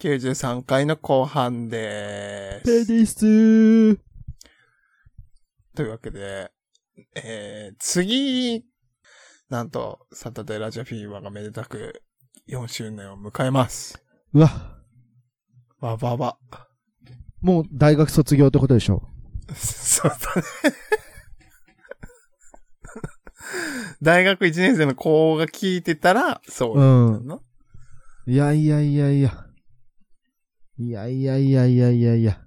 93回の後半でペす。ディスー。というわけで、えー、次、なんと、サタデーラジオフィーバーがめでたく4周年を迎えます。うわ、わばば。もう大学卒業ってことでしょ。そうだね。大学1年生の子が聞いてたら、そうなんだな。いやいやいやいや。いやいやいやいやいやいや。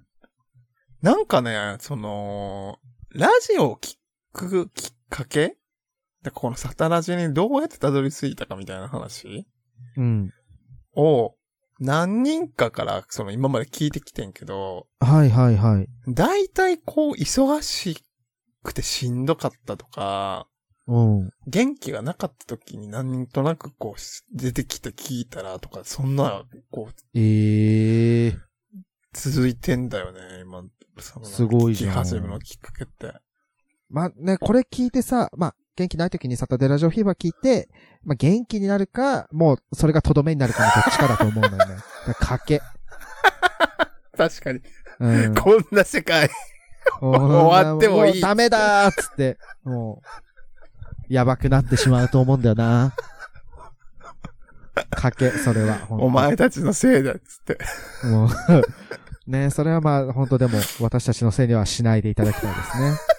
なんかね、その、ラジオを聞くきっかけでこのサタラジにどうやってたどり着いたかみたいな話？うん。を何人かからその今まで聞いてきてんけど、はいはいはい。大体こう忙しくてしんどかったとか、うん。元気がなかった時に何となくこう出てきて聞いたらとか、そんな、こうええー。続いてんだよね、今。すごいじゃん聞き始めのきっかけって。まあね、これ聞いてさ、まあ、元気ない時にサタデーラジオフィーバー聞いて、まあ元気になるか、もうそれがとどめになるかのどっちかだと思うんだよね。だから賭け。確かに。うん。こんな世界。終わってもいいうダメだーっつって、もう、やばくなってしまうと思うんだよな。賭け、それは。お前たちのせいだっつって。もう、ねそれはまあ、本当でも、私たちのせいにはしないでいただきたいですね。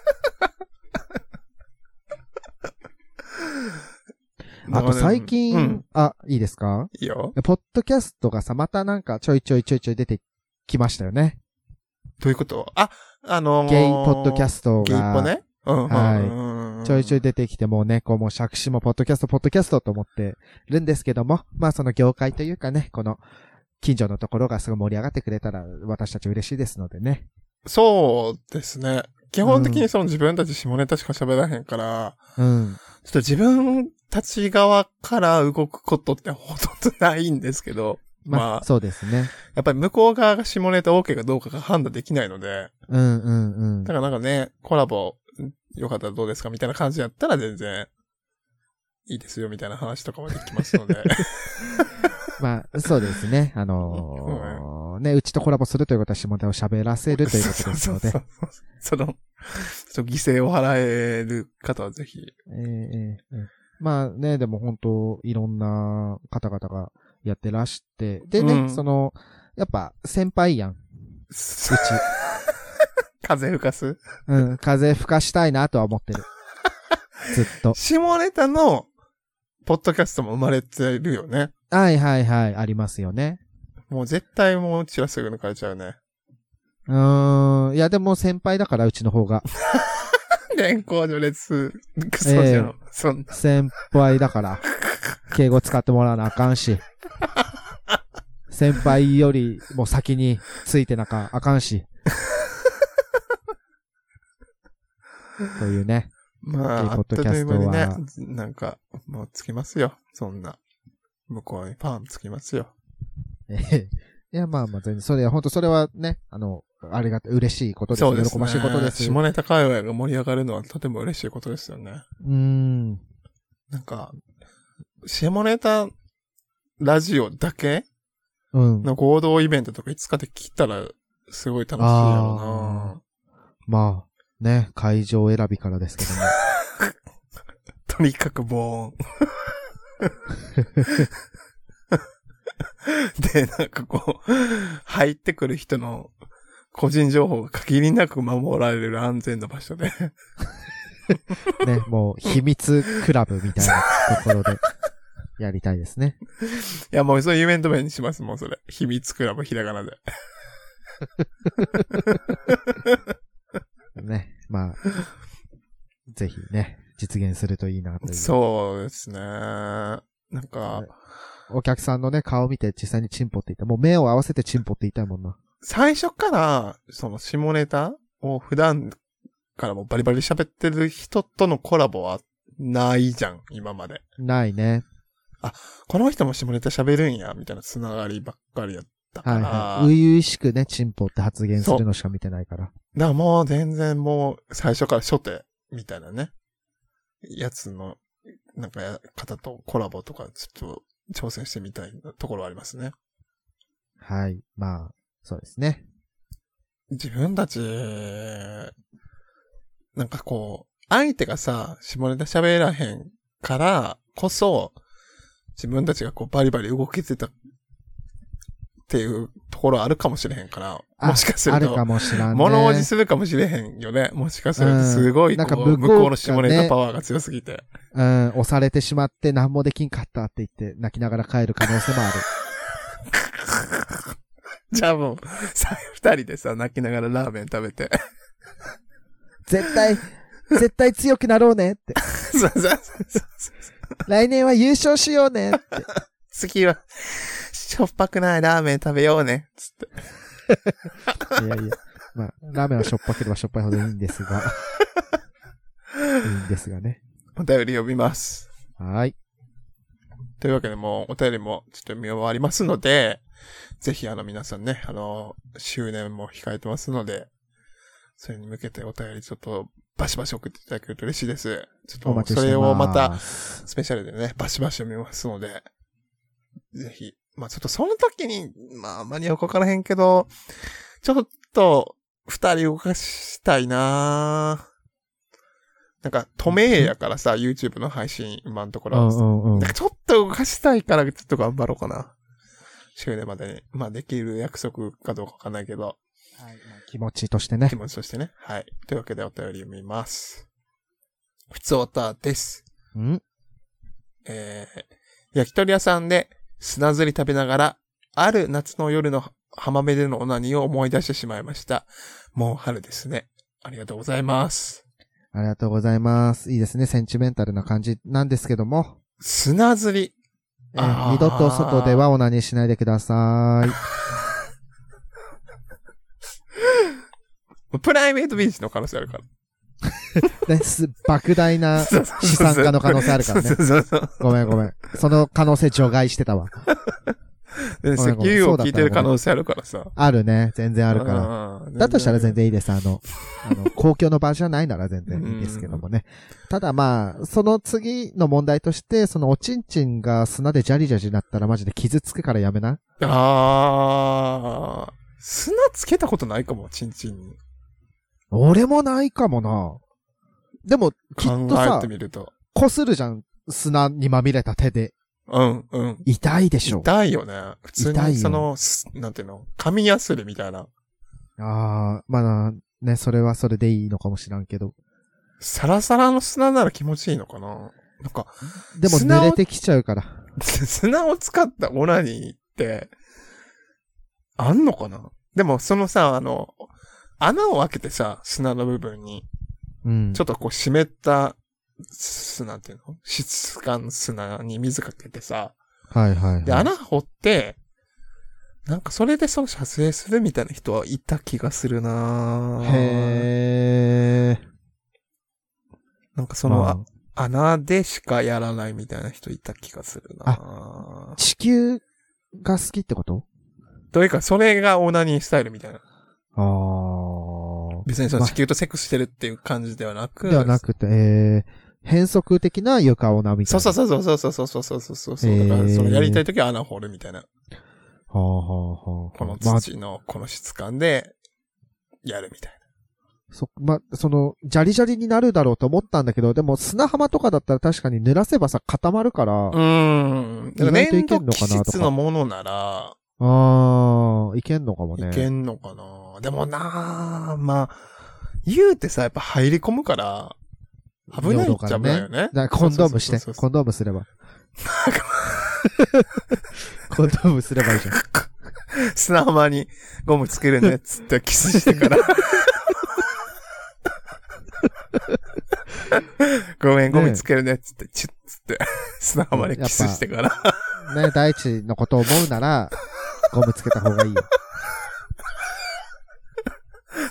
あと最近、うん。あ、いいですか？いいよ。ポッドキャストがさ、またなんかちょいちょいちょいちょい出てきましたよね。どういうこと？あ、あのー、ゲイポッドキャストゲイポが、ね？うん。はいいちょいちょい出てきてもうね、こうもう作詞もポッドキャスト、ポッドキャストと思ってるんですけども、まあその業界というかね、この近所のところがすごい盛り上がってくれたら私たち嬉しいですのでね。そうですね。基本的にその自分たち下ネタしか喋らへんから、うん。ちょっと自分たち側から動くことってほとんどないんですけど、まあ、まあそうですね。やっぱり向こう側が下ネタ OK かどうかが判断できないので、うんうんうんだ。からなんかね、コラボ、よかったらどうですかみたいな感じやったら全然、いいですよみたいな話とかもできますので。まあ、そうですね。あのーね、うちとコラボするということは下ネタを喋らせるということですのでそ。うそうそうその、ちょっと犠牲を払える方はぜひ。ええええええまあね、でも本当いろんな方々がやってらして。でね、うんその、やっぱ先輩やん。うち。風吹かす？うん、風吹かしたいなとは思ってる。ずっと。下ネタの、ポッドキャストも生まれてるよね。はいはいはい、ありますよね。もう絶対もううちはすぐ抜かれちゃうね。うーん、いやでも先輩だからうちの方が。年功序列、クソじゃん。ええそん先輩だから。敬語使ってもらわなあかんし。先輩よりも先についてなかあかんし。というね。まあ、ポッドキャストはね、なんか、もうつきますよ。そんな。向こうにパンつきますよ。ええいや、まあまあ全然、それは、本当それはね、あの、ありがたい、嬉しいことです。そうです、ね。喜ばしいことです。う下ネタ界隈が盛り上がるのはとても嬉しいことですよね。ーん。なんか、下ネタラジオだけうん。の合同イベントとかいつかで聞いたら、すごい楽しいやろまあ、ね、会場選びからですけども。な とにかくボーン。で、なんかこう、入ってくる人の個人情報が限りなく守られる安全な場所で。ね、もう、秘密クラブみたいなところで、やりたいですね。いや、もうそういうイベント名にしますもん、それ。秘密クラブひらがなで。ね、まあ、ぜひね、実現するといいなという。そうですね。なんか、お客さんのね、顔を見て実際にチンポって言ったもう目を合わせてチンポって言いたいもんな。最初から、その下ネタを普段からもバリバリ喋ってる人とのコラボはないじゃん、今まで。ないね。この人も下ネタ喋るんや、みたいなつながりばっかりやったから。はいはい。初々しくね、チンポって発言するのしか見てないから。だからもう全然もう最初から初手みたいなね。やつの、なんかや方とコラボとかちょっと挑戦してみたいなところはありますね。はい。まあ、そうですね。自分たち、なんかこう、相手がさ、下ネタ喋らへんからこそ、自分たちがこうバリバリ動けてたっていうところあるかもしれへんから、あもしかするとあるか、もしらんね。物おじするかもしれへんよね。もしかすると、すごいこう、うんなんか向こうがね向こうの下ネタパワーが強すぎて。うん、押されてしまって何もできんかったって言って泣きながら帰る可能性もある。じゃあもう、さ、二人でさ、泣きながらラーメン食べて。絶対、絶対強くなろうねって。そうそうそう来年は優勝しようねって。次は、しょっぱくないラーメン食べようね。つって。いやいや。まあ、ラーメンはしょっぱければしょっぱいほどいいんですが。いいんですがね。お便り読みます。はい。というわけでもう、お便りもちょっと見終わりますので、ぜひあの皆さんね、あの、周年も控えてますので、それに向けてお便りちょっとバシバシ送っていただけると嬉しいです。ちょっと。それをまた、スペシャルでね、バシバシ読みますので、ぜひ、まあちょっとその時に、まあ間に合うかわからへんけど、ちょっと、二人動かしたいななんか、止めやからさ、YouTube の配信、今のところは。うんうんうんなん。かちょっと動かしたいから、ちょっと頑張ろうかな。終年までに。まあできる約束かどうかわかんないけど、はいまあ気持ちとしてね気。持ちとしてね。はい。というわけでお便り読みます。ふつおたです。うんえー、焼き鳥屋さんで砂ずり食べながら、ある夏の夜の浜辺でのオナニーを思い出してしまいました。もう春ですね。ありがとうございます。ありがとうございます。いいですね。センチメンタルな感じなんですけども。砂ずり。二度と外ではオナニーしないでください。プライベートビーチの可能性あるから。ね、す莫大な 資産家の可能性あるからね。ごめんごめん。その可能性除外してたわ。で石油を聞いてる可能性あるからさ。あるね。全然あるから。らだとしたら全然いいです。あの、あの、公共の場じゃないなら全然いいですけどもね。ただまあ、その次の問題として、そのおちんちんが砂でジャリジャリになったらマジで傷つくからやめな。あー。砂つけたことないかも、チンチンに。俺もないかもな。でも、きっ考とさ。こするじゃん。砂にまみれた手で。うん、うん。痛いでしょ。痛いよね。普通に、その、すなんていうの、紙やすりみたいな。ああ、まあね、それはそれでいいのかもしらんけど。サラサラの砂なら気持ちいいのかな？なんか、でも濡れてきちゃうから。砂を使ったオナニーって、あんのかな？でも、そのさ、あの、穴を開けてさ、砂の部分に、うん。ちょっとこう湿った砂っていうの？質感砂に水かけてさ、はいはい、はい。で、穴掘って、なんかそれでその撮影するみたいな人はいた気がするなぁへー。なんかその、まあ穴でしかやらないみたいな人いた気がするなぁ地球が好きってこと？というか、それがオナニースタイルみたいな。あー。別にそのまあ地球とセックスしてるっていう感じではなく。ではなくて、えー、変則的な床をなみたいな。そうそうそうそうそうそうそうそうそうそう。へーだから、そのやりたいときは穴掘るみたいな。はあはあはあ。このまあ、土のこの質感で、やるみたいそ、まあ、その、ジャリジャリになるだろうと思ったんだけど、でも砂浜とかだったら確かに濡らせばさ、固まるから、な。うーん。意外といけんのかなとか質のものなら、あー、いけんのかもね。いけんのかな。でもなあまあ、言うてさ、やっぱ入り込むから、危ないっちゃ危ないよね。だからコンドームしてコンドームすれば。コンドームすればいいじゃん。砂浜にゴムつけるね、つってキスしてから。ごめん、ゴムつけるね、つって、チュッつって、砂浜にキスしてから。ね、大地のことを思うなら、ゴムつけた方がいいよ。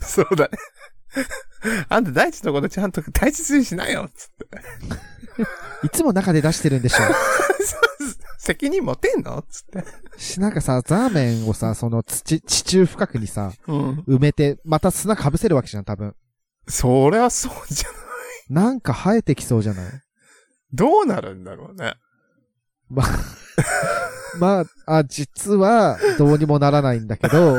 そうだね。あんた大地のことちゃんと大切にしなよ、つって。いつも中で出してるんでしょ。責任持てんの？つって。し、なんかさ、ザーメンをさ、その土、地中深くにさ、うん。埋めて、また砂被せるわけじゃん、多分。そりゃそうじゃん。なんか生えてきそうじゃない？どうなるんだろうね。まあ、まあ、あ、実は、どうにもならないんだけど、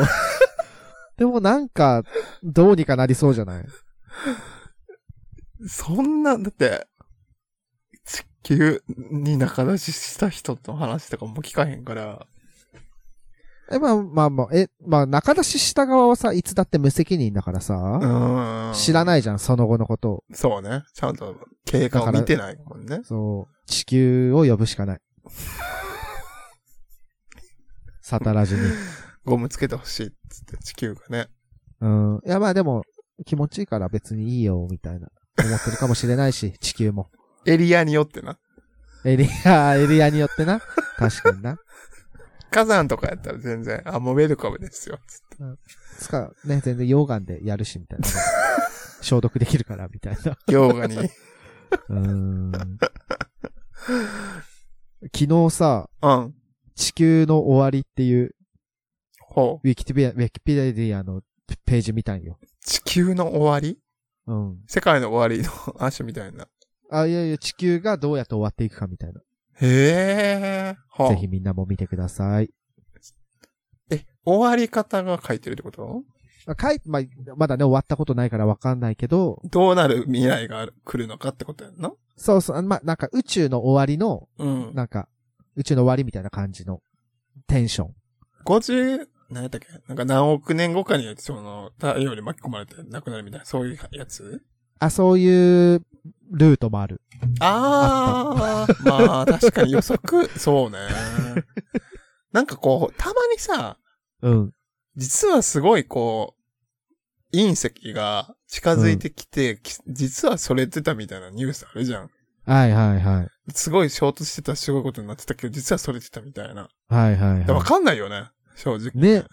でもなんか、どうにかなりそうじゃない？そんな、だって、地球に仲出しした人の話とかも聞かへんから、え、まあまあまあ、え、まあ、中出しした側はさ、いつだって無責任だからさ、うん。知らないじゃん、その後のことを。そうね。ちゃんと経過を見てないもんね。そう、地球を呼ぶしかない。サタラジに。ゴムつけてほしいっつって地球がね。うん。いや、まあでも、気持ちいいから別にいいよ、みたいな。思ってるかもしれないし、地球も。エリアによってな。エリア、エリアによってな？確かにな。火山とかやったら全然、あ、もうウェルカムですよ。つってつか、ね、全然溶岩でやるし、みたいなね。消毒できるから、みたいな。溶河に。うーん。昨日さ、うん。地球の終わりっていう、ほう。ウィキペディア、ウィキペディアのページ見たんよ。地球の終わり？うん。世界の終わりの足みたいな。あ、いやいや、地球がどうやって終わっていくかみたいな。へえ。はあぜひみんなも見てください。え、終わり方が書いてるってこと？まあかい、まあ、まだね、終わったことないからわかんないけど、どうなる未来が来るのかってことやんな？そうそう、あまあ、なんか宇宙の終わりの、うん。なんか、宇宙の終わりみたいな感じのテンション。50、何やったっけ？なんか何億年後かに、その、太陽に巻き込まれて亡くなるみたいな、そういうやつ？あ、そういうルートもある。ああ、まあ、確かに予測、そうね。なんかこう、たまにさ、うん。実はすごいこう、隕石が近づいてきて、き実はそれてたみたいなニュースあるじゃん。はいはいはい。すごい衝突してたすごいことになってたけど、実はそれてたみたいな。はいはいはわかんないよね、正直。い。ね。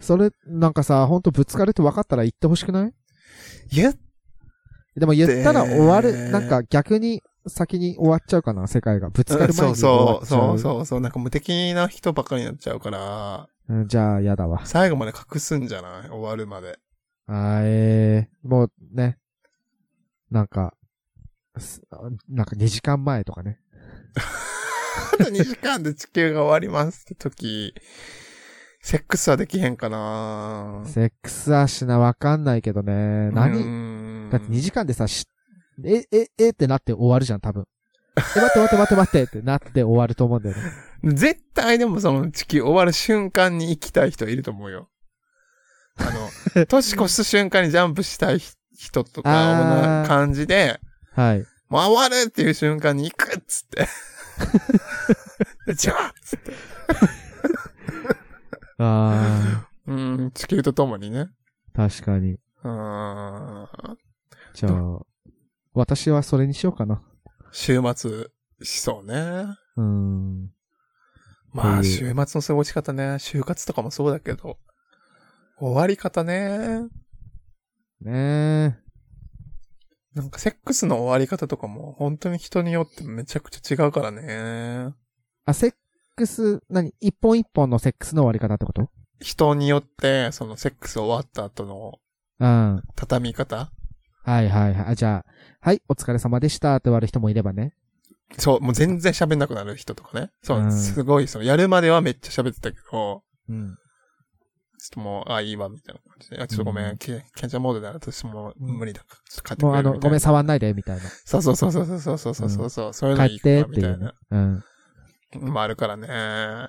それ、なんかさ、ほんとぶつかるって分かったら言ってほしくない？いや、でも言ったら終わでる、なんか逆に先に終わっちゃうかな、世界が。ぶつかる前そうに終わそう、っちゃう。そうそうそう、なんか無敵な人ばっかりになっちゃうから、うんじゃあ、やだわ。最後まで隠すんじゃない？終わるまで。あーえー、もうね、なんか、すなんか2時間前とかね。あと2時間で地球が終わりますって時、セックスはできへんかなセックスはしなわかんないけどね。何？何だって2時間でさ、し、え、え、えってなって終わるじゃん、多分。え、待って待って待って待ってってなって終わると思うんだよね。絶対でもその地球終わる瞬間に行きたい人いると思うよ。あの、年越す瞬間にジャンプしたい人とか、こんな感じで、はい。もう終わるっていう瞬間に行くっつって。じゃあつって。あうん、地球と共にね。ー、確かに。うーん。じゃあ、私はそれにしようかな。週末しそうね。うーん。まあ、うん週末の過ごし方ね。就活とかもそうだけど。終わり方ね。ねなんかセックスの終わり方とかも本当に人によってめちゃくちゃ違うからね。あ、セックス、何？一本一本のセックスの終わり方ってこと？人によって、そのセックス終わった後のうん。は畳み方？いはいはい。あ、じゃあ、はい、お疲れ様でしたって終わる人もいればね。そう、もう全然喋んなくなる人とかね。そうう、んすごい、その、やるまではめっちゃ喋ってたけど、うん。ちょっともう、あ、いいわ、みたいな感じで。あ、ちょっとごめん、うんケケンちゃんモードであるとしてもうん無理だから、ちょっと帰ってくもうあの、ごめん、触んないで、みたいな。そうそうそうそうそうそうそうそうそう、そういうのいいかみたいな。。うん。まああるからね。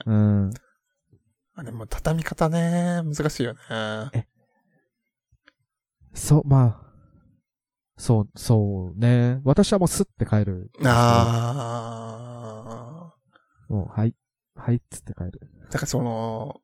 うん。あでも畳み方ね、難しいよね。そう、まあ。そう、そうね。私はもうスッて帰る。あもう、はい。はい、っつって帰る。ー。だからその、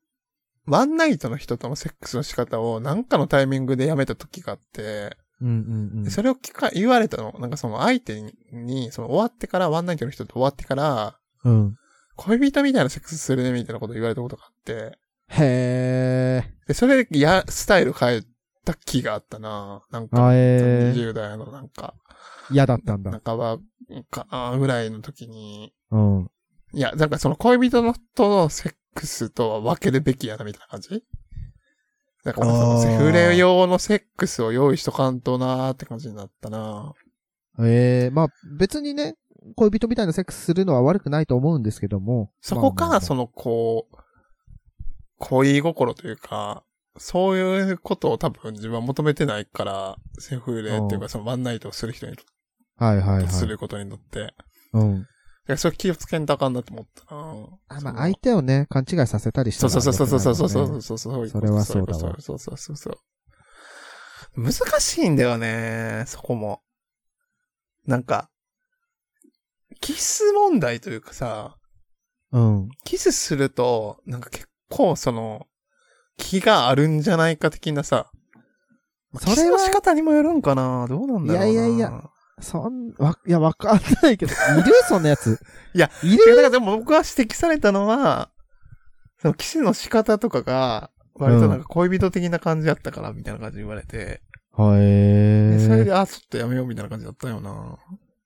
ワンナイトの人とのセックスの仕方をなんかのタイミングでやめた時があって、うんうんうん。それを聞か、言われたの、なんかその相手に、その終わってから、ワンナイトの人と終わってから、うん。恋人みたいなセックスするね、みたいなこと言われたことがあって、へー。で、それで、や、スタイル変えた気があったななんか、あ、えー。20代のなんか、嫌だったんだ。半ばかなぐらいの時に、うん。いや、なんかその恋人のとのセックスとは分けるべきやな、みたいな感じ？だからセフレ用のセックスを用意しとかんとなーって感じになったなええまあ別にね、恋人みたいなセックスするのは悪くないと思うんですけども。そこからその、のこう、恋心というか、そういうことを多分自分は求めてないから、セフレっていううかそのワンナイトをする人にはいはいはい。することにとって、うん。いや、それ気をつけんとあかんなと思ったなあまあ相手をね、勘違いさせたりしたらそうそうそうそうそうそうそうそうそう。それはそうだわそうそうそうそうそう。難しいんだよね、そこも。なんか、キス問題というかさ、うん。キスすると、なんか結構その、気があるんじゃないか的なさ、まあそれの仕方にもよるんかなどうなんだろうな。いやいやいや。そん、わ、いや、わかんないけど、いる？そんなやつ。いや、いいや、るだからでも僕が指摘されたのは、そのキスの仕方とかが、割となんか恋人的な感じだったから、みたいな感じで言われて、はい。でそれで、あ、ちょっとやめようみたいな感じだったよな。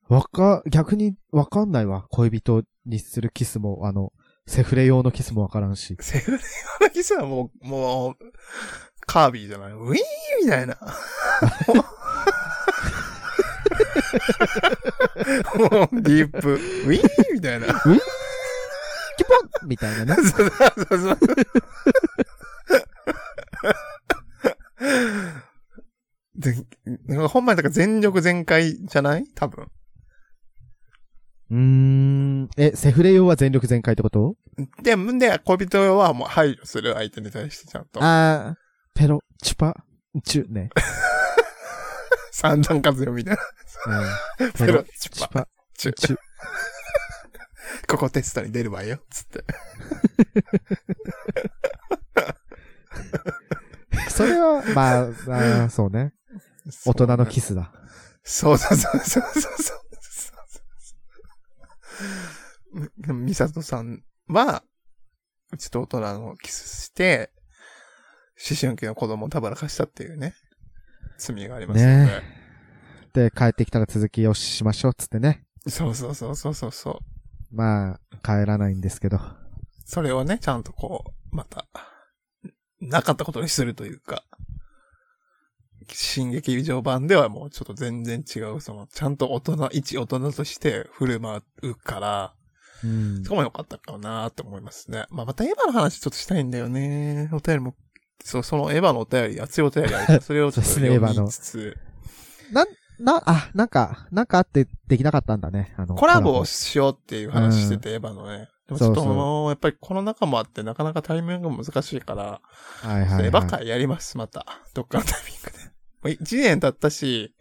わか、逆にわかんないわ。恋人にするキスも、あの、セフレ用のキスもわからんし。セフレ用のキスはもう、もう、カービィじゃないウィーンみたいな。もう、ディープ、ウィーンみたいな。キュポンみたいなね。そうそうそう。で、なんかほんまにだから全力全開じゃない？多分。うーん。え、セフレ用は全力全開ってこと？で、で、恋人はもう排除する相手に対してちゃんと。あー、ペロ、チュパ、チュ、ね。三段活用みたいな。うん。ペロ、チュパ、チュパ、チュ。ここテストに出るわよ、つって。それは、まあ、そうね。大人のキスだ。そうそうそうそうそうそうそう。ミサトさんは、うちと大人のキスして、思春期の子供をたぶらかしたっていうね、罪がありますので。ねで、帰ってきたら続きをしましょう、つってね。そうそうそうそうそうそう。まあ、帰らないんですけど。それをね、ちゃんとこう、また、なかったことにするというか、新劇場版ではもうちょっと全然違う、その、ちゃんと大人、一大人として振る舞うから、うんそこも良かったかなって思いますね。まあ、またエヴァの話ちょっとしたいんだよね。お便りも、そう、そのエヴァのお便り、熱いお便りあるそれをちょっと読エヴァのみつつ、な、あ、なんか、なんかあってできなかったんだね。あの、コラボをしようっていう話してて、エヴァのね。でもちょっとそうやっぱりコロナ禍もあって、なかなかタイミングが難しいから、はいはい、はい。エヴァ会やります、また。どっかのタイミングで。もう1年経ったし、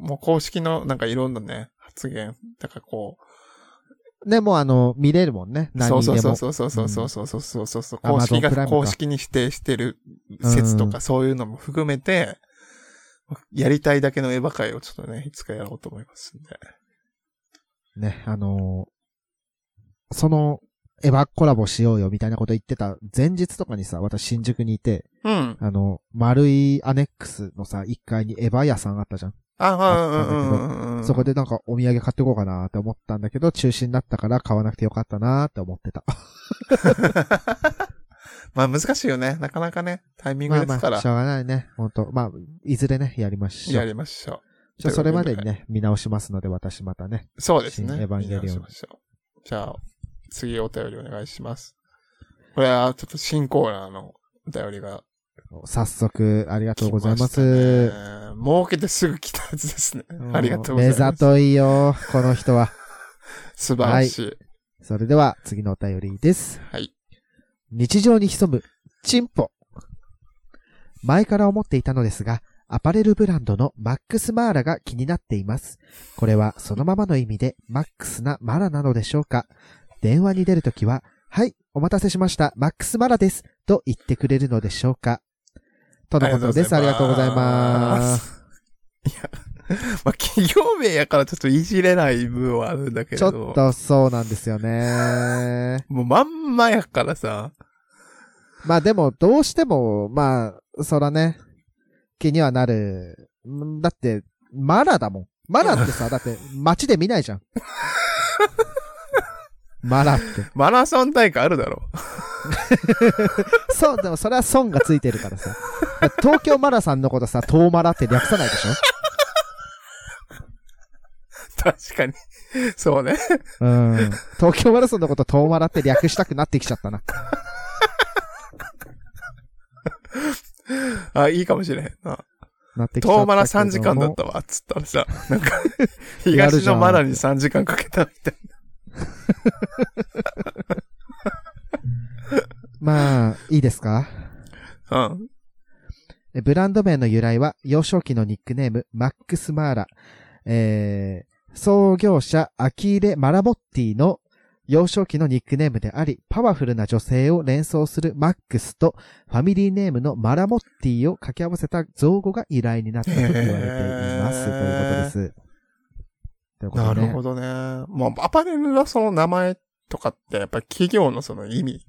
もう公式のなんかいろんなね、発言。だからこでもあの、見れるもんね。う、何にでも。そうそうそうそうそうそうそうそうそうそう、うん公式 Amazon プライが、ムか公式に否定してる説とかそういうのも含めて、やりたいだけのエヴァ会をちょっとね、いつかやろうと思いますんで。ね、あのーその、エヴァコラボしようよみたいなこと言ってた前日とかにさ、私新宿にいて、うん。あの、丸いアネックスのさ、1階にエヴァ屋さんあったじゃん。あ、はい、うんうんうんうん。そこでなんかお土産買ってこうかなって思ったんだけど、中止になったから買わなくてよかったなって思ってた。まあ難しいよね。なかなかね、タイミングまあまあ、ですからし。ょうがないね。本当まあ、いずれね、やりましょやう。りましょじゃあそれまでにね、見直しますので、私またね。う。そうですね。新エヴァンゲリオンじゃあ、次お便りお願いします。これはちょっと新コーナーのお便りが早速、ありがとうございま来す。儲けてすぐ来たやつですね。ありがとうございます。目ざといよ、この人は。素晴らしい。それでは、次のお便りです。はい。日常に潜む、チンポ。前から思っていたのですが、アパレルブランドのマックスマーラが気になっています。これはそのままの意味でマックスなマラなのでしょうか電話に出るときは、はい、お待たせしました、マックスマラです、と言ってくれるのでしょうかとのことです。ありがとうございます。いや、まあ、企業名やからちょっといじれない部分はあるんだけれちょど。っとそうなんですよね。もうまんまやからさ。まあでも、どうしても、まあ、そらね、気にはなる。んだって、マラだもん。マラってさ、だって街で見ないじゃん。マラって。マラソン大会あるだろそう、でもそれは損がついてるからさ。東京マラさんのことさ、東マラって略さないでしょ？確かに。そうね。うん。東京マラソンのこと東マラって略したくなってきちゃったな。あ、いいかもしれへんな。なってきちゃった。遠マラ3時間だったわ、つったらさ、なんか、東のマラに3時間かけたみたい まあ、いいですか？な。うん。えブランド名の由来は、幼少期のニックネーム、マックス・マーラ。えー、創業者、アキーレ・マラボッティの幼少期のニックネームであり、パワフルな女性を連想するマックスと、ファミリーネームのマラモッティを掛け合わせた造語が由来になったと言われています。へ ーということです。ということなでねるほどね。もう、アパレルのその名前とかって、やっぱり企業のその意味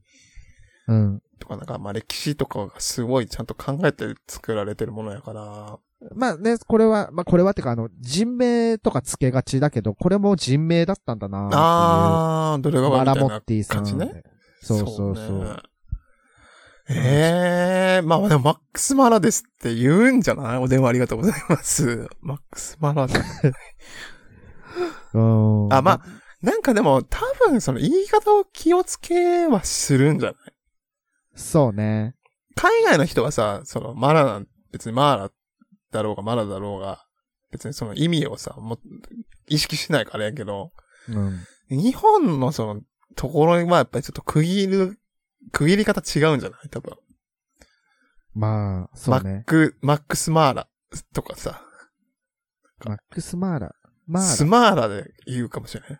うん。とか、なんか、まあ歴史とかがすごいちゃんと考えて作られてるものやから、まあね、これは、まあこれはってかあの、人名とか付けがちだけど、これも人名だったんだな。あー、どれがマラモッティさん。感じね。そうそうそう。ねええまあでもマックスマラですって言うんじゃない？お電話ありがとうございます。マックスマラで。うんあ、まあ、なんかでも多分その言い方を気をつけはするんじゃない？そうね。海外の人はさ、そのマラなん、別にマーラだろうがマラだろうが、別にその意味をさ、も意識しないからやけど、うん。日本のそのところはやっぱりちょっと区切る、区切り方違うんじゃない？多分。まあ、そうね。マック、マックスマーラとかさ、マックスマーラ。マスーラ。マーラで言うかもしれない。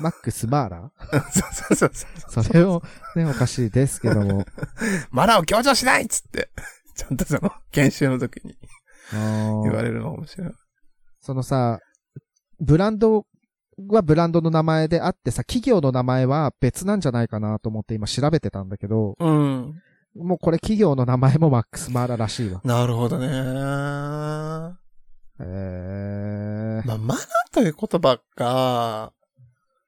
マックスマーラ？そうそうそうそう。それを、ね、おかしいですけども。マラを強調しないっつって、ちゃんとその、研修の時に言われるのかもしれない。そのさ、ブランドはブランドの名前であってさ、企業の名前は別なんじゃないかなと思って今調べてたんだけど、うん。もうこれ企業の名前もマックスマーラらしいわ。なるほどね。まえー、あ、マナという言葉が、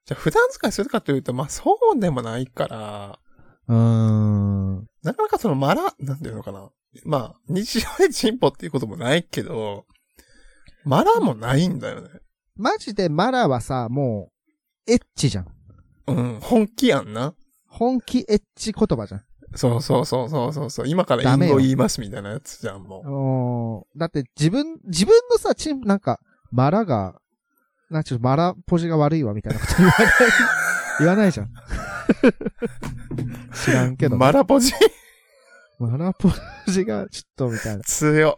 じゃあ普段使いするかというと、まあそうでもないから、うーん。なかなかそのマラ、なんていうのかな。まあ、日常でチンポっていうこともないけど、マラもないんだよね。マジでマラはさ、もう、エッチじゃん。うん、本気やんな。本気エッチ言葉じゃん。そうそうそうそうそうそう。今からダメよ隠語言いますみたいなやつじゃん、もう。だって自分、自分のさ、チン、なんか、マラが、なんかちょっとマラポジが悪いわみたいなこと言わない、言わないじゃん。知らんけど、マラポジ？マラポジがちょっとみたいな。強。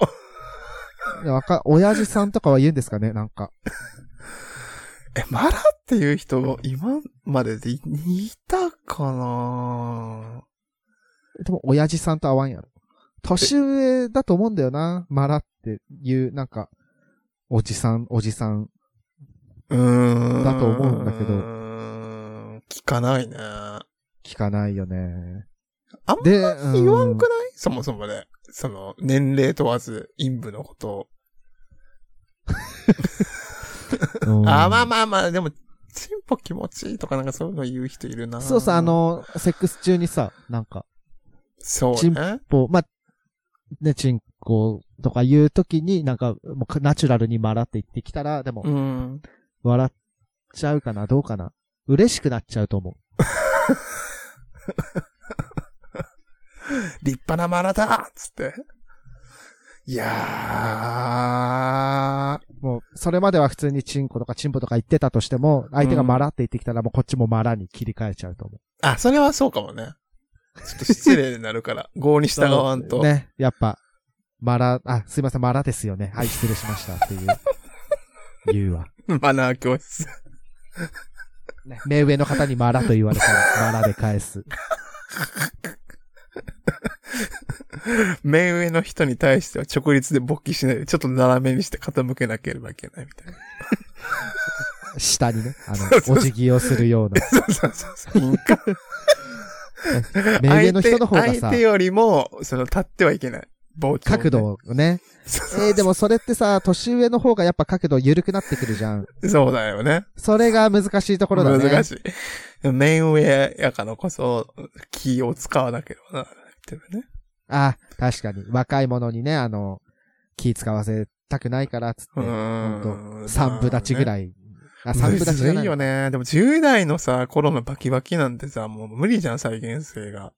わか、親父さんとかは言うんですかねなんか。え、マラっていう人、今まででいいたかなでも親父さんと合わんやろ。年上だと思うんだよな。マラっていう、なんか、おじさん、おじさん。うーん。だと思うんだけどうーん聞かないね。聞かないよね。あんまで、言わんくうない？そもそもね。その、年齢問わず、陰部のことを。ん あ、まあまあまあ、でも、チンポ気持ちいいとかなんかそういうの言う人いるな。そうさ、あ、の、セックス中にさ、なんか、そうチンね。こう、まあ、ね、チンコとか言うときに、なんか、もうナチュラルにマラって言ってきたら、でも、うん。笑っちゃうかなどうかな嬉しくなっちゃうと思う。立派なマラだつって。いやもう、それまでは普通にチンコとかチンポとか言ってたとしても、相手がマラって言ってきたら、もうこっちもマラに切り替えちゃうと思う。ー。あ、それはそうかもね。ちょっと失礼になるから、合に従わんと。ね、やっぱ、マラ、あ、すいません、マラですよね。はい、失礼しましたっていう、言うわ。マナー教室。ね、目上の方にマラと言われたら、マラで返す。目上の人に対しては直立で勃起しないで、ちょっと斜めにして傾けなければいけないみたいな。下にね、あの、お辞儀をするような。そうそうそうそう。目上の人の方がさ相手よりも、その、立ってはいけない。ね角。度をね。えー、でもそれってさ、年上の方がやっぱ角度緩くなってくるじゃん。そうだよね。それが難しいところだね。難しい。面上やからこそ、気を使わなければならないっていうね。あ、確かに。若い者にね、あの、気使わせたくないから、つって。うほん。三部立ちぐい。らい。あ、三部立ちむずじゃないいよね。でも10代のさ、頃のバキバキなんてさ、もう無理じゃん、再現性が。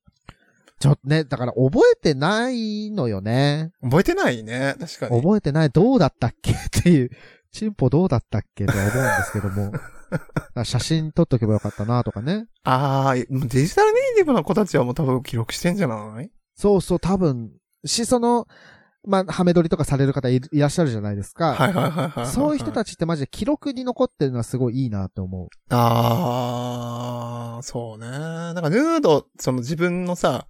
ちょっとね、だから覚えてないのよね。覚えてないね、確かに。覚えてない、どうだったっけっていう、チンポどうだったっけとは思うんですけども。写真撮っとけばよかったなとかね。ああ、デジタルネイティブの子たちはもう多分記録してんじゃない？そうそう、多分、し、その、まあ、ハメ撮りとかされる方いいらっしゃるじゃないですか。はいはいはいはい。そういう人たちってマジで記録に残ってるのはすごいいいなって思う。ああ、そうね。なんかヌード、その自分のさ、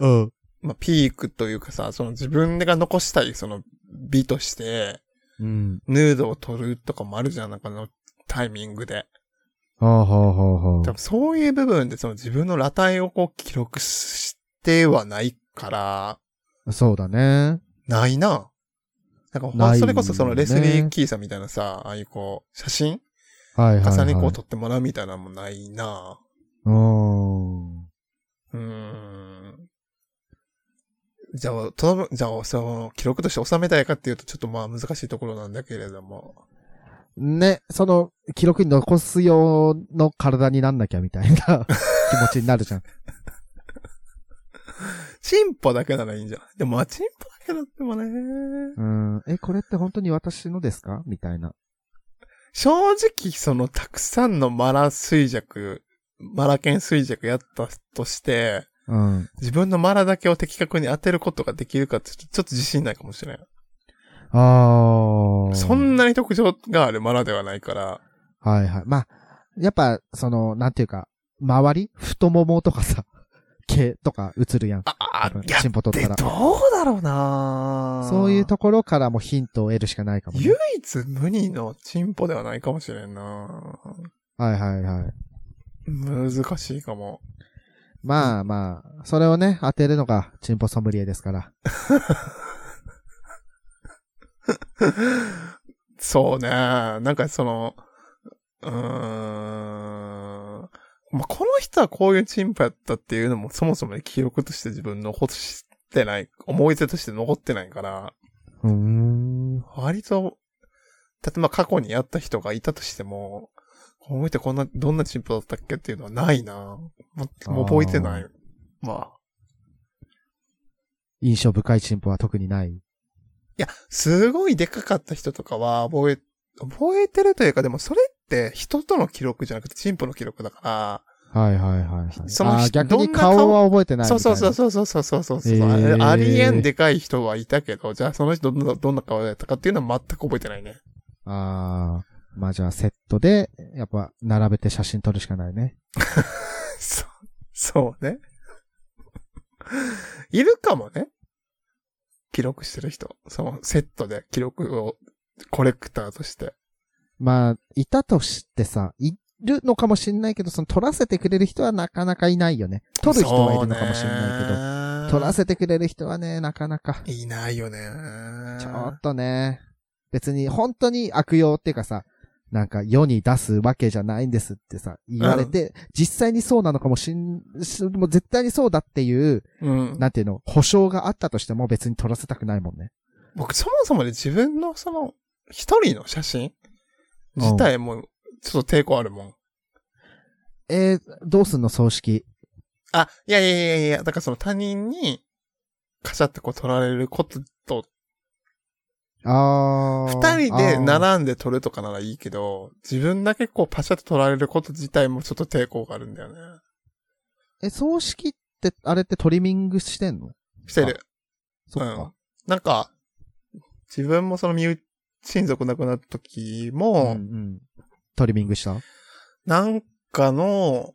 うん。まあ、ピークというかさ、その自分が残したいその美として、うん。ヌードを撮るとかもあるじゃん、なんかのタイミングで。はあはあはあは多分そういう部分でその自分の裸体をこう記録してはないから、あ。そうだね。ないな。なんかそれこそそのレスリー・キーさんみたいなさ、ああいうこう、写真？はいはい、はい。重ねこう撮ってもらうみたいなのもないな。うーん。うーん。じゃあ、とじゃあ、その、記録として収めたいかっていうと、ちょっとまあ難しいところなんだけれども。ね、その、記録に残す用の体になんなきゃみたいな 気持ちになるじゃん。チンポだけならいいんじゃない？でも、まあ、チンポだけだってもね。うん。え、これって本当に私のですか？みたいな。正直、その、たくさんのマラ衰弱、マラ犬衰弱やったとして、うん。自分のマラだけを的確に当てることができるかって、ちょっと自信ないかもしれん。ああ。そんなに特徴があるマラではないから。はいはい。まあ、やっぱ、その、なんていうか、周り？太ももとかさ、毛とか映るやん。あ、あ多分、いや、チンポ取で、ったら。どうだろうなそういうところからもヒントを得るしかないかも、ね。唯一無二のチンポではないかもしれんなはいはいはい。難しいかも。まあまあ、それをね、当てるのがチンポソムリエですから。そうね。なんかその、うーん。まあ、この人はこういうチンポやったっていうのもそもそも記録として自分残してない、思い出として残ってないから、うーん。割と、例えば過去にやった人がいたとしても、この人こんな、どんなチンポだったっけっていうのはないなもうもう覚えてない。まあ。印象深いチンポは特にない。いや、すごいでかかった人とかは覚え、覚えてるというか、でもそれって人との記録じゃなくてチンポの記録だから、はいはいはい、はい。その人逆に顔顔は覚えてないそうそうそうう。そうそうそうそうそう、へーありえんでかい人はいたけど、じゃあその人どんなどんな顔だったかっていうのは全く覚えてないね。ああ。まあじゃあセットで、やっぱ並べて写真撮るしかないね。そう、そうね。いるかもね。記録してる人。そのセットで記録をコレクターとして。まあ、いたとしてさ、いるのかもしんないけど、その撮らせてくれる人はなかなかいないよね。撮る人はいるのかもしんないけど、ない撮らせてくれる人はね、なかなか。いないよね。ちょっとね、別に本当に悪用っていうかさ、なんか世に出すわけじゃないんですってさ、言われて、実際にそうなのかもしん、しもう絶対にそうだっていう、うん。なんていうの、保証があったとしても別に撮らせたくないもんね。僕そもそもで自分のその、一人の写真自体もちょっと抵抗あるもん。えー、どうすんの葬式？あ、いやいやいやいや、だからその他人に、カシャってこう撮られることと、あー。二人で並んで撮るとかならいいけど、自分だけこうパシャって撮られること自体もちょっと抵抗があるんだよね。え、葬式って、あれってトリミングしてんの？してる。そっか。うん。なんか、自分もその身内、親族亡くなった時うん、も、うん。トリミングした？なんかの、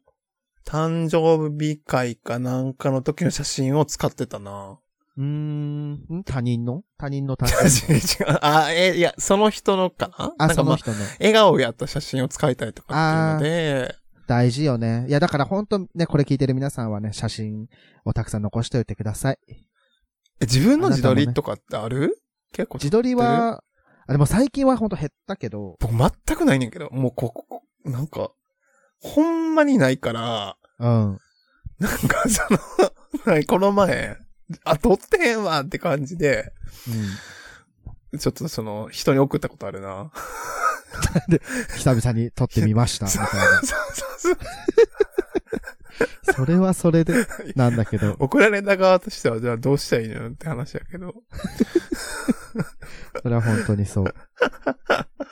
誕生日会かなんかの時の写真を使ってたな。うーん、ん他人の？他人の他 違う人違う。あ、え、いや、その人のかな？あ、なんかまあ、その人の。笑顔やった写真を使いたいとかっていうので、大事よね。いや、だから本当ね、これ聞いてる皆さんはね、写真をたくさん残しておいてください。え自分の自撮りとかってある？結構。自撮りは、あ、でも最近はほんと減ったけど、僕全くないねんけど、もうここ、なんか、ほんまにないから、うん。なんかその、なんかこの前、あ、撮ってへんわって感じで、ちょっとその、人に送ったことあるな。久々に撮ってみました、みたいな。そうそうそう。それはそれで、なんだけど。送られた側としては、じゃあどうしたらいいのよって話だけど。それは本当にそう。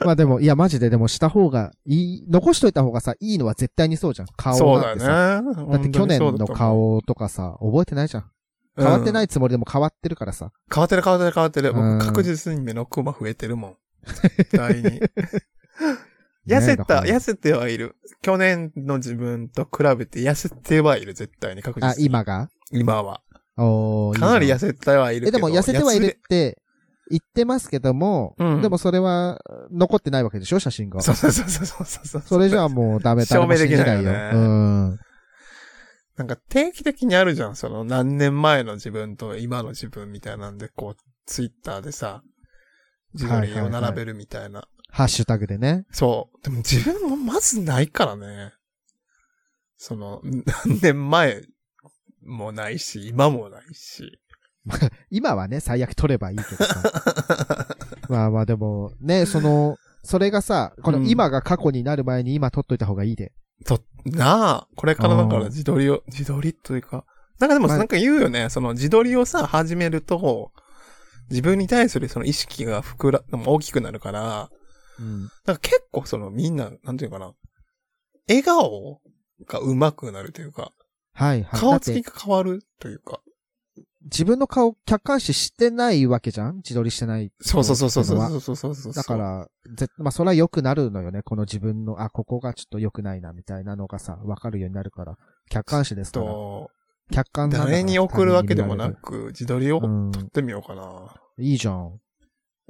まあでも、いやマジででもした方がいい、残しといた方がさ、いいのは絶対にそうじゃん。顔そうだなんてさ。よね。だって去年の顔とかさ、覚えてないじゃん。変わってい。ないつもりでも変わってるからさ。変わってる変わってる変わってる。うん僕確実に目のクマ増えてるもん。絶対に。痩せた、痩せてはいる。去年の自分と比べて痩せてはいる、絶対に確実に。あ、今が？今は。おーかなり痩せせてはいるけえ、ど。でも痩せてはいるっやて言ってますけども、うんでもそれは残ってないわけでしょ写真が。つそうそうそうそうそうそう。それじゃあもうダメ、証明できないよね。うん。なんか定期的にあるじゃん。その何年前の自分と今の自分みたいなんで、こう、ツイッターでさ、自撮りを並べるみたいな。ハッシュタグでね。そう。でも自分もまずないからね。その、何年前もないし、今もないし。今はね、最悪取ればいいけどさ。まあまあでも、ね、その、それがさ、このうん今が過去になる前に今取っといた方がいいで。と、なあ、これからだからうん自撮りを、自撮りというか、なんかでもまあなんか言うよね、その自撮りをさ、始めると、自分に対するその意識が膨ら、大きくなるから、うん。なんか結構そのみんな、なんていうかな、笑顔が上手くなるというか、はいはい。顔つきが変わるというか、自分の顔客観視してないわけじゃん？自撮りしてない。そうそうそうそうそうそうそうそう。だか、ら、ぜまあそれは良くなるのよね。この自分の、あ、ここがちょっと良くないな、みたいなのがさ、わかるようになるから。客観視ですから。と、客観誰に送るわけでもなく、自撮りを撮ってみようかな。うん。いいじゃん。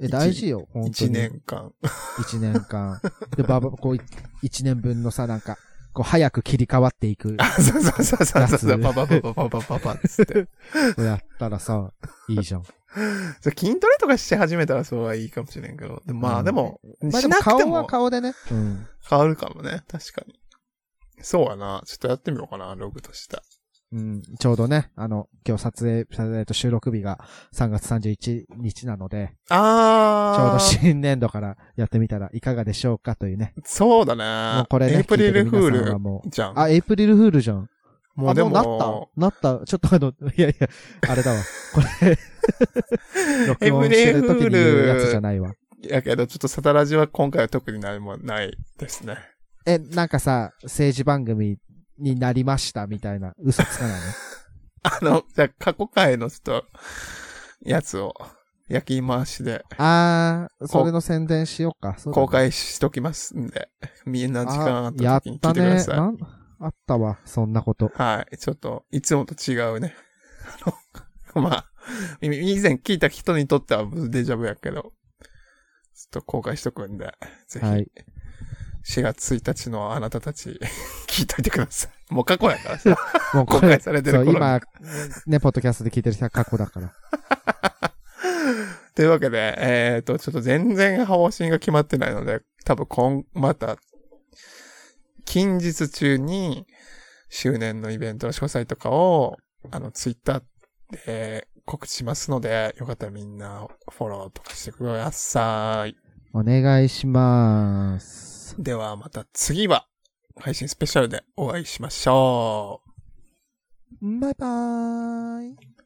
え、大事よ、本当に。一。年間。一年間。で、ばば、こう、一年分のさ、なんか、こう、早く切り替わっていく。あ、そうそうそうそうそう、やつパパパパパパパパっつって。やったらさ、いいじゃん。そう筋トレとかし始めたらそうはいいかもしれんけど。まうんあでも、まあでもしなくて顔はも顔でね。うん。変わるかもね。確かに。そうやな。ちょっとやってみようかな、ログとした。うん、ちょうどね、あの、今日撮影、撮影と収録日が3月31日なので、あー。ちょうど新年度からやってみたらいかがでしょうかというね。そうだね。もうこれね、エイプリルフールもうじゃん。あ、エイプリルフールじゃん。もうであも、なった？なった？ちょっとあの、いやいや、あれだわ。これ、録音してる時に言うやつじゃないわ。やけど、ちょっとサタラジは今回は特に何もないですね。え、なんかさ、政治番組になりましたみたいな嘘つかないの あの、じゃあ過去回のちょっと、やつを、焼き回しであー、それの宣伝しようか。そうだね公開しときますんで、みんな時間あった時に聞い。てください。なんあったわ、そんなこと。はい。ちょっと、いつもと違うね。あの、まあ、い以前聞いた人にとってはデジャブやけど、ちょっと公開しとくんで、ぜひ、はい。4月1日のあなたたち、聞いといてください。もう過去やからさ、もう公開、されてる頃に今、ね、ポッドキャストで聞いてる人は過去だから。というわけで、えっ、と、ちょっと全然方針が決まってないので、多分今、また、近日中に、周年のイベントの詳細とかを、あの、ツイッターで告知しますので、よかったらみんなフォローとかしてください。お願いします。ではまた次は、配信スペシャルでお会いしましょう。バイバーイ。